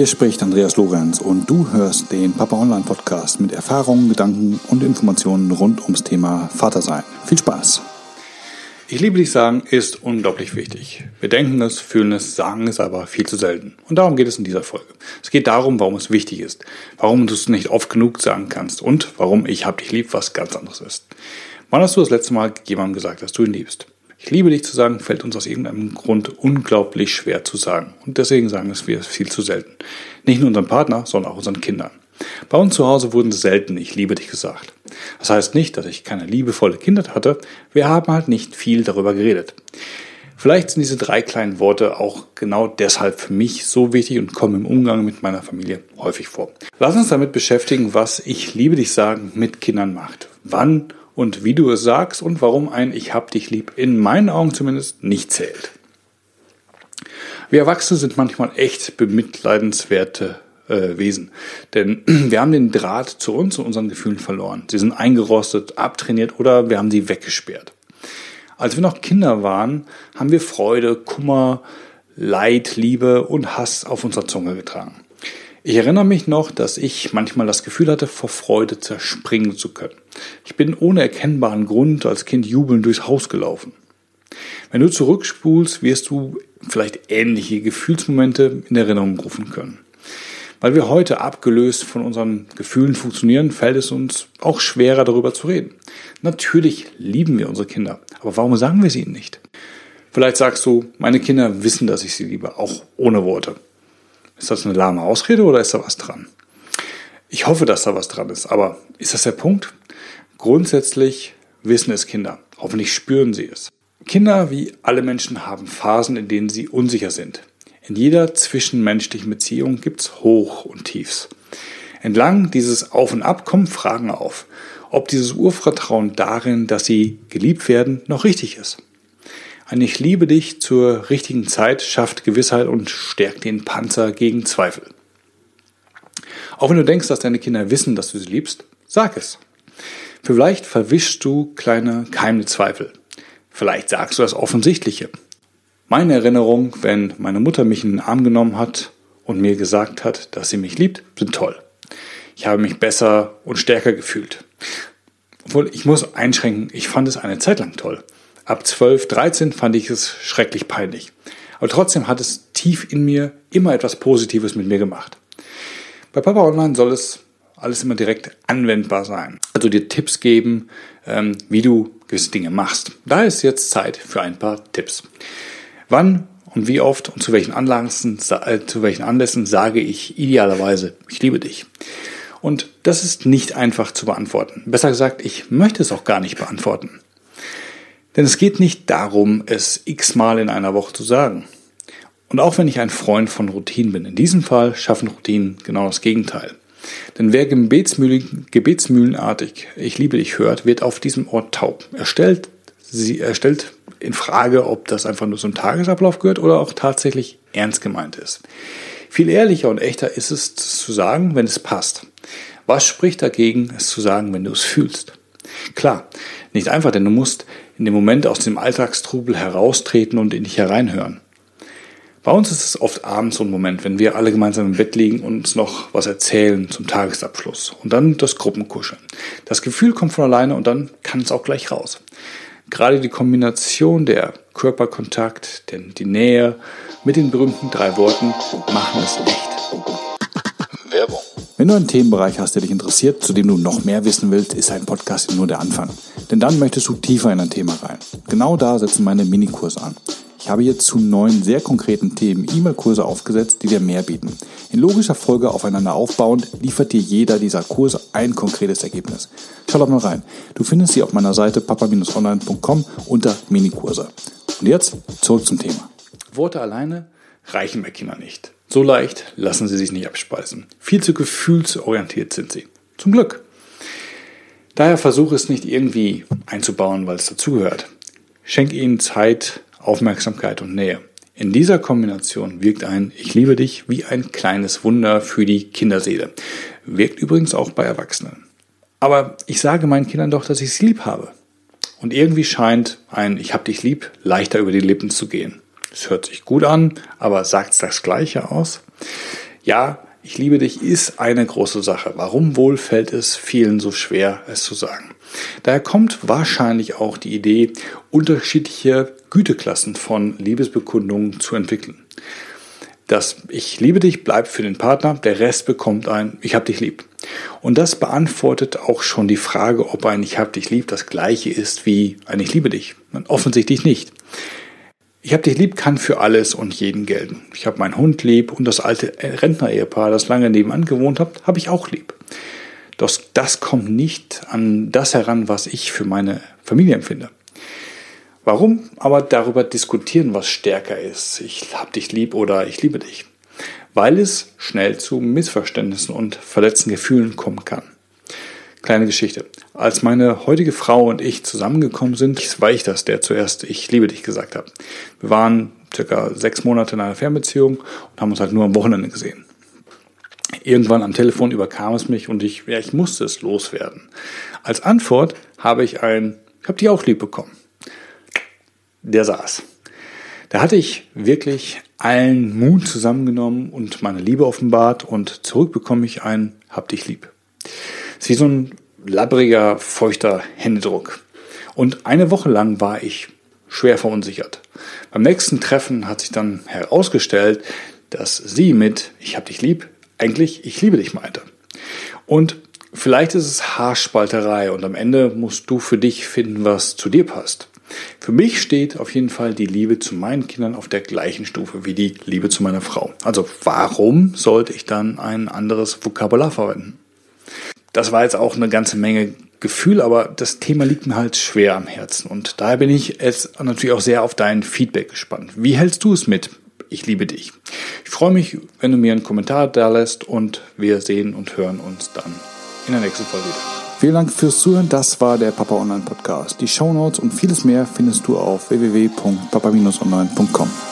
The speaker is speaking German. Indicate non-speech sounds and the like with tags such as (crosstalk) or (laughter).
Hier spricht Andreas Lorenz und du hörst den Papa Online Podcast mit Erfahrungen, Gedanken und Informationen rund ums Thema Vatersein. Viel Spaß! Ich liebe dich sagen ist unglaublich wichtig. Wir denken es, fühlen es, sagen es aber viel zu selten. Und darum geht es in dieser Folge. Es geht darum, warum es wichtig ist, warum du es nicht oft genug sagen kannst und warum ich hab dich lieb was ganz anderes ist. Wann hast du das letzte Mal jemandem gesagt, dass du ihn liebst? Ich liebe dich zu sagen, fällt uns aus irgendeinem Grund unglaublich schwer zu sagen. Und deswegen sagen es wir viel zu selten. Nicht nur unseren Partner, sondern auch unseren Kindern. Bei uns zu Hause wurden selten Ich liebe dich gesagt. Das heißt nicht, dass ich keine liebevolle Kindheit hatte. Wir haben halt nicht viel darüber geredet. Vielleicht sind diese drei kleinen Worte auch genau deshalb für mich so wichtig und kommen im Umgang mit meiner Familie häufig vor. Lass uns damit beschäftigen, was Ich liebe dich sagen mit Kindern macht. Wann und wie du es sagst und warum ein Ich hab dich lieb in meinen Augen zumindest nicht zählt. Wir Erwachsene sind manchmal echt bemitleidenswerte äh, Wesen. Denn (clears throat) wir haben den Draht zu uns und unseren Gefühlen verloren. Sie sind eingerostet, abtrainiert oder wir haben sie weggesperrt. Als wir noch Kinder waren, haben wir Freude, Kummer, Leid, Liebe und Hass auf unserer Zunge getragen. Ich erinnere mich noch, dass ich manchmal das Gefühl hatte, vor Freude zerspringen zu können. Ich bin ohne erkennbaren Grund als Kind jubelnd durchs Haus gelaufen. Wenn du zurückspulst, wirst du vielleicht ähnliche Gefühlsmomente in Erinnerung rufen können. Weil wir heute abgelöst von unseren Gefühlen funktionieren, fällt es uns auch schwerer darüber zu reden. Natürlich lieben wir unsere Kinder, aber warum sagen wir sie ihnen nicht? Vielleicht sagst du, meine Kinder wissen, dass ich sie liebe, auch ohne Worte. Ist das eine lahme Ausrede oder ist da was dran? Ich hoffe, dass da was dran ist, aber ist das der Punkt? Grundsätzlich wissen es Kinder. Hoffentlich spüren sie es. Kinder, wie alle Menschen, haben Phasen, in denen sie unsicher sind. In jeder zwischenmenschlichen Beziehung gibt's Hoch und Tiefs. Entlang dieses Auf und Ab kommen Fragen auf, ob dieses Urvertrauen darin, dass sie geliebt werden, noch richtig ist. Ein Ich liebe dich zur richtigen Zeit schafft Gewissheit und stärkt den Panzer gegen Zweifel. Auch wenn du denkst, dass deine Kinder wissen, dass du sie liebst, sag es. Vielleicht verwischst du kleine keimende Zweifel. Vielleicht sagst du das Offensichtliche. Meine Erinnerung, wenn meine Mutter mich in den Arm genommen hat und mir gesagt hat, dass sie mich liebt, sind toll. Ich habe mich besser und stärker gefühlt. Obwohl, ich muss einschränken, ich fand es eine Zeit lang toll. Ab 12, 13 fand ich es schrecklich peinlich. Aber trotzdem hat es tief in mir immer etwas Positives mit mir gemacht. Bei Papa Online soll es alles immer direkt anwendbar sein. Also dir Tipps geben, ähm, wie du gewisse Dinge machst. Da ist jetzt Zeit für ein paar Tipps. Wann und wie oft und zu welchen Anlässen, äh, zu welchen Anlässen sage ich idealerweise, ich liebe dich. Und das ist nicht einfach zu beantworten. Besser gesagt, ich möchte es auch gar nicht beantworten. Denn es geht nicht darum, es x-mal in einer Woche zu sagen. Und auch wenn ich ein Freund von Routinen bin, in diesem Fall schaffen Routinen genau das Gegenteil. Denn wer gebetsmühlen, gebetsmühlenartig Ich liebe dich hört, wird auf diesem Ort taub. Er stellt, sie, er stellt in Frage, ob das einfach nur zum Tagesablauf gehört oder auch tatsächlich ernst gemeint ist. Viel ehrlicher und echter ist es zu sagen, wenn es passt. Was spricht dagegen, es zu sagen, wenn du es fühlst? Klar, nicht einfach, denn du musst in dem Moment aus dem Alltagstrubel heraustreten und in dich hereinhören. Bei uns ist es oft abends so ein Moment, wenn wir alle gemeinsam im Bett liegen und uns noch was erzählen zum Tagesabschluss und dann das Gruppenkuscheln. Das Gefühl kommt von alleine und dann kann es auch gleich raus. Gerade die Kombination der Körperkontakt, denn die Nähe mit den berühmten drei Worten machen es echt. Wenn du einen Themenbereich hast, der dich interessiert, zu dem du noch mehr wissen willst, ist ein Podcast nur der Anfang. Denn dann möchtest du tiefer in ein Thema rein. Genau da setzen meine Minikurse an. Ich habe hier zu neun sehr konkreten Themen E-Mail-Kurse aufgesetzt, die dir mehr bieten. In logischer Folge aufeinander aufbauend liefert dir jeder dieser Kurse ein konkretes Ergebnis. Schau doch mal rein. Du findest sie auf meiner Seite papa-online.com unter Minikurse. Und jetzt zurück zum Thema. Worte alleine reichen bei Kindern nicht. So leicht lassen sie sich nicht abspeisen. Viel zu gefühlsorientiert sind sie. Zum Glück. Daher versuche es nicht irgendwie einzubauen, weil es dazugehört. Schenk ihnen Zeit, Aufmerksamkeit und Nähe. In dieser Kombination wirkt ein Ich liebe dich wie ein kleines Wunder für die Kinderseele. Wirkt übrigens auch bei Erwachsenen. Aber ich sage meinen Kindern doch, dass ich sie lieb habe. Und irgendwie scheint ein Ich hab dich lieb leichter über die Lippen zu gehen. Es hört sich gut an, aber sagt das Gleiche aus? Ja, ich liebe dich ist eine große Sache. Warum wohl fällt es vielen so schwer, es zu sagen? Daher kommt wahrscheinlich auch die Idee, unterschiedliche Güteklassen von Liebesbekundungen zu entwickeln. Das Ich liebe dich bleibt für den Partner, der Rest bekommt ein Ich hab dich lieb. Und das beantwortet auch schon die Frage, ob ein Ich hab dich lieb das gleiche ist wie ein Ich liebe dich. Offensichtlich nicht. Ich hab dich lieb kann für alles und jeden gelten. Ich habe meinen Hund lieb und das alte Rentner-Ehepaar, das lange nebenan gewohnt hat, habe ich auch lieb. Doch das kommt nicht an das heran, was ich für meine Familie empfinde. Warum aber darüber diskutieren, was stärker ist? Ich hab dich lieb oder ich liebe dich. Weil es schnell zu Missverständnissen und verletzten Gefühlen kommen kann. Kleine Geschichte. Als meine heutige Frau und ich zusammengekommen sind, war ich das, der zuerst Ich liebe dich gesagt hat. Wir waren circa sechs Monate in einer Fernbeziehung und haben uns halt nur am Wochenende gesehen. Irgendwann am Telefon überkam es mich und ich, ja, ich musste es loswerden. Als Antwort habe ich ein, ich habe dich auch lieb bekommen. Der saß. Da hatte ich wirklich allen Mut zusammengenommen und meine Liebe offenbart und zurück bekomme ich ein, hab dich lieb. Ist wie so ein labbriger, feuchter Händedruck. Und eine Woche lang war ich schwer verunsichert. Beim nächsten Treffen hat sich dann herausgestellt, dass sie mit Ich hab dich lieb eigentlich Ich liebe dich meinte. Und vielleicht ist es Haarspalterei und am Ende musst du für dich finden, was zu dir passt. Für mich steht auf jeden Fall die Liebe zu meinen Kindern auf der gleichen Stufe wie die Liebe zu meiner Frau. Also warum sollte ich dann ein anderes Vokabular verwenden? Das war jetzt auch eine ganze Menge Gefühl, aber das Thema liegt mir halt schwer am Herzen. Und daher bin ich jetzt natürlich auch sehr auf dein Feedback gespannt. Wie hältst du es mit? Ich liebe dich. Ich freue mich, wenn du mir einen Kommentar da lässt und wir sehen und hören uns dann in der nächsten Folge wieder. Vielen Dank fürs Zuhören. Das war der Papa Online Podcast. Die Show Notes und vieles mehr findest du auf www.papa-online.com.